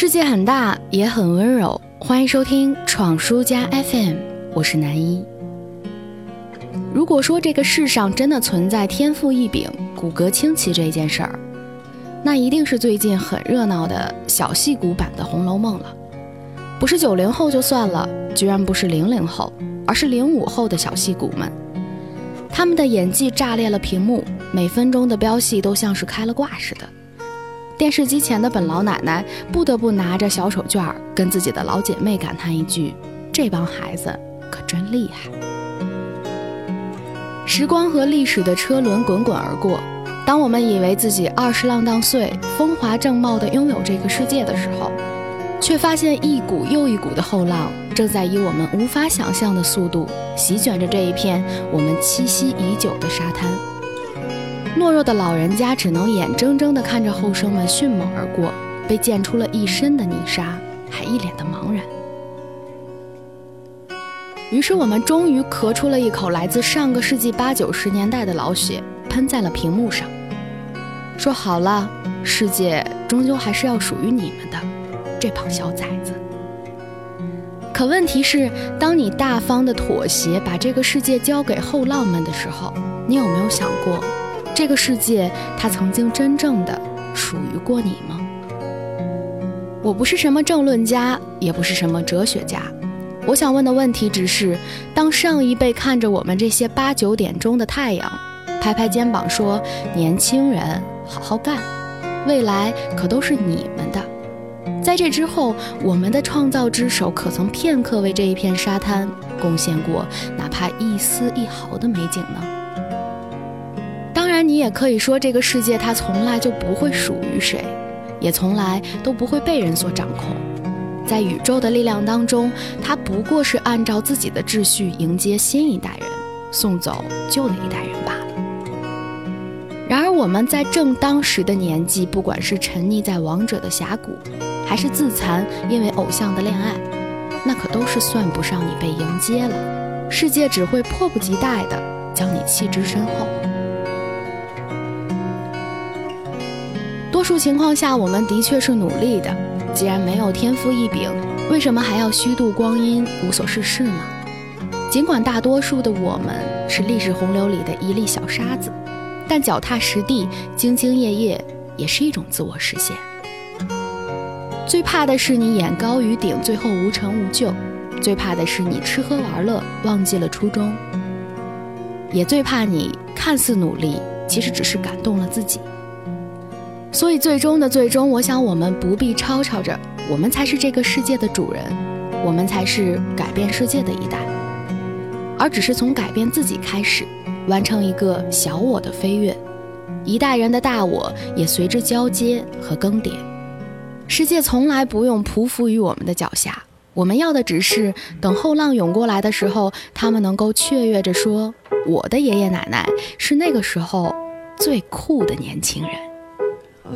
世界很大，也很温柔。欢迎收听闯书家 FM，我是南一。如果说这个世上真的存在天赋异禀、骨骼清奇这件事儿，那一定是最近很热闹的小戏骨版的《红楼梦》了。不是九零后就算了，居然不是零零后，而是零五后的小戏骨们，他们的演技炸裂了屏幕，每分钟的飙戏都像是开了挂似的。电视机前的本老奶奶不得不拿着小手绢儿，跟自己的老姐妹感叹一句：“这帮孩子可真厉害。”时光和历史的车轮滚滚而过，当我们以为自己二十浪荡岁，风华正茂地拥有这个世界的时候，却发现一股又一股的后浪正在以我们无法想象的速度席卷着这一片我们栖息已久的沙滩。懦弱的老人家只能眼睁睁地看着后生们迅猛而过，被溅出了一身的泥沙，还一脸的茫然。于是我们终于咳出了一口来自上个世纪八九十年代的老血，喷在了屏幕上，说：“好了，世界终究还是要属于你们的，这帮小崽子。”可问题是，当你大方的妥协，把这个世界交给后浪们的时候，你有没有想过？这个世界，它曾经真正的属于过你吗？我不是什么政论家，也不是什么哲学家。我想问的问题只是：当上一辈看着我们这些八九点钟的太阳，拍拍肩膀说“年轻人，好好干，未来可都是你们的”，在这之后，我们的创造之手可曾片刻为这一片沙滩贡献过哪怕一丝一毫的美景呢？你也可以说，这个世界它从来就不会属于谁，也从来都不会被人所掌控。在宇宙的力量当中，它不过是按照自己的秩序迎接新一代人，送走旧的一代人罢了。然而，我们在正当时的年纪，不管是沉溺在王者的峡谷，还是自残因为偶像的恋爱，那可都是算不上你被迎接了。世界只会迫不及待地将你弃之身后。多数情况下，我们的确是努力的。既然没有天赋异禀，为什么还要虚度光阴、无所事事呢？尽管大多数的我们是历史洪流里的一粒小沙子，但脚踏实地、兢兢业业也是一种自我实现。最怕的是你眼高于顶，最后无成无就；最怕的是你吃喝玩乐，忘记了初衷；也最怕你看似努力，其实只是感动了自己。所以，最终的最终，我想我们不必吵吵着，我们才是这个世界的主人，我们才是改变世界的一代，而只是从改变自己开始，完成一个小我的飞跃，一代人的大我也随之交接和更迭。世界从来不用匍匐于我们的脚下，我们要的只是等后浪涌过来的时候，他们能够雀跃着说：“我的爷爷奶奶是那个时候最酷的年轻人。”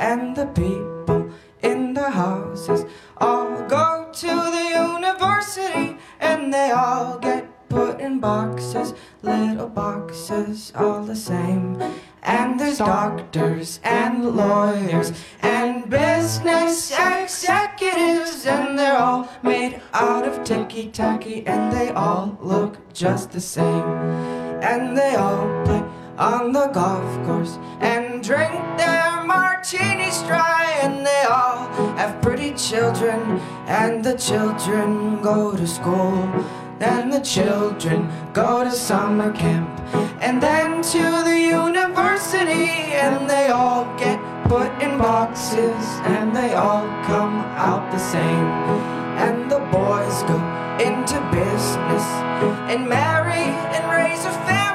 And the people in the houses all go to the university and they all get put in boxes, little boxes, all the same. And there's doctors and lawyers and business executives, and they're all made out of ticky tacky, and they all look just the same. And they all play on the golf course and drink their martinis dry, and they all have pretty children, and the children go to school. And the children go to summer camp and then to the university, and they all get put in boxes and they all come out the same. And the boys go into business and marry and raise a family,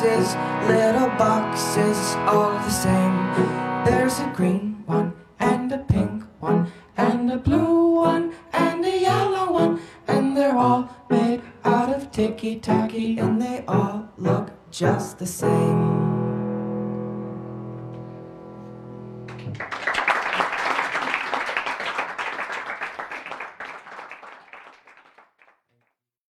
boxes, little boxes, all the same. There's a green one and a pink one and a blue one and a yellow one and they're all made out of ticky tacky, and they all look just the same.